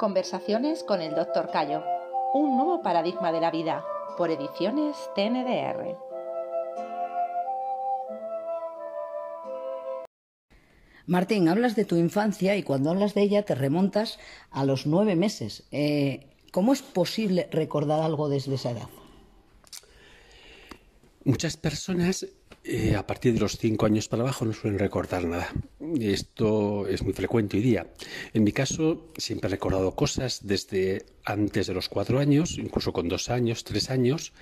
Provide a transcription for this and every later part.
Conversaciones con el Dr. Cayo. Un nuevo paradigma de la vida. Por ediciones TNDR. Martín, hablas de tu infancia y cuando hablas de ella te remontas a los nueve meses. Eh, ¿Cómo es posible recordar algo desde esa edad? Muchas personas eh, a partir de los cinco años para abajo no suelen recordar nada. Esto es muy frecuente hoy día. En mi caso, siempre he recordado cosas desde antes de los cuatro años, incluso con dos años, tres años.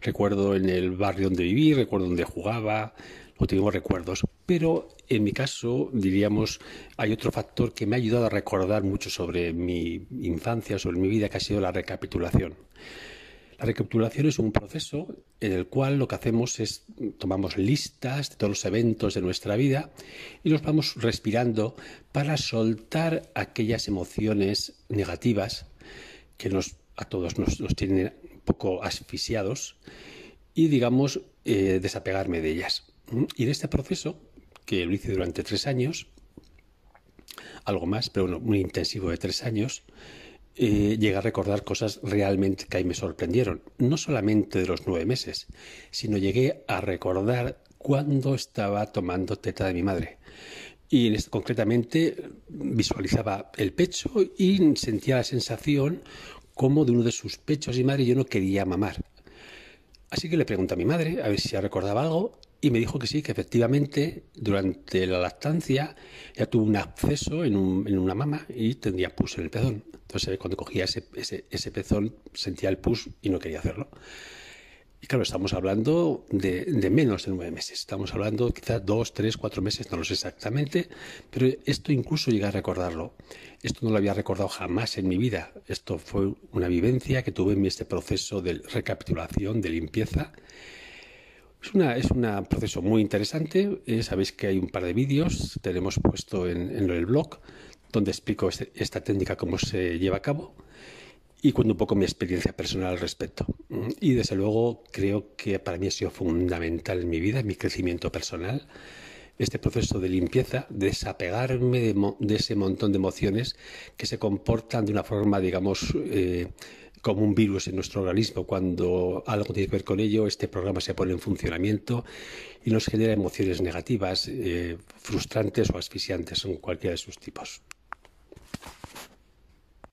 Recuerdo en el barrio donde viví, recuerdo donde jugaba, no tengo recuerdos. Pero en mi caso, diríamos, hay otro factor que me ha ayudado a recordar mucho sobre mi infancia, sobre mi vida, que ha sido la recapitulación. La recapitulación es un proceso en el cual lo que hacemos es tomamos listas de todos los eventos de nuestra vida y los vamos respirando para soltar aquellas emociones negativas que nos, a todos nos, tienen un poco asfixiados y digamos eh, desapegarme de ellas. Y en este proceso, que lo hice durante tres años, algo más, pero bueno, muy intensivo de tres años, eh, llegué a recordar cosas realmente que ahí me sorprendieron. No solamente de los nueve meses, sino llegué a recordar cuando estaba tomando teta de mi madre. Y en concretamente visualizaba el pecho y sentía la sensación como de uno de sus pechos y madre yo no quería mamar. Así que le pregunté a mi madre a ver si recordaba algo y me dijo que sí, que efectivamente durante la lactancia ya tuvo un absceso en, una mama y tendría pus en el pezón. Entonces cuando cogía ese, ese, pezón sentía el pus y no quería hacerlo. Y claro, estamos hablando de, de, menos de nueve meses. Estamos hablando quizás dos, tres, cuatro meses, no lo sé exactamente, pero esto incluso llega a recordarlo. Esto no lo había recordado jamás en mi vida. Esto fue una vivencia que tuve en este proceso de recapitulación, de limpieza, es, un proceso muy interesante. Eh, sabéis que hay un par de vídeos, tenemos puesto en, el blog, donde explico este, esta técnica, cómo se lleva a cabo y cuento un poco mi experiencia personal al respecto. Y desde luego creo que para mí ha sido fundamental en mi vida, en mi crecimiento personal, este proceso de limpieza, desapegarme de, ese montón de emociones que se comportan de una forma, digamos, eh, como un virus en nuestro organismo. Cuando algo tiene que ver con ello, este programa se pone en funcionamiento y nos genera emociones negativas, eh, frustrantes o asfixiantes, en cualquiera de sus tipos.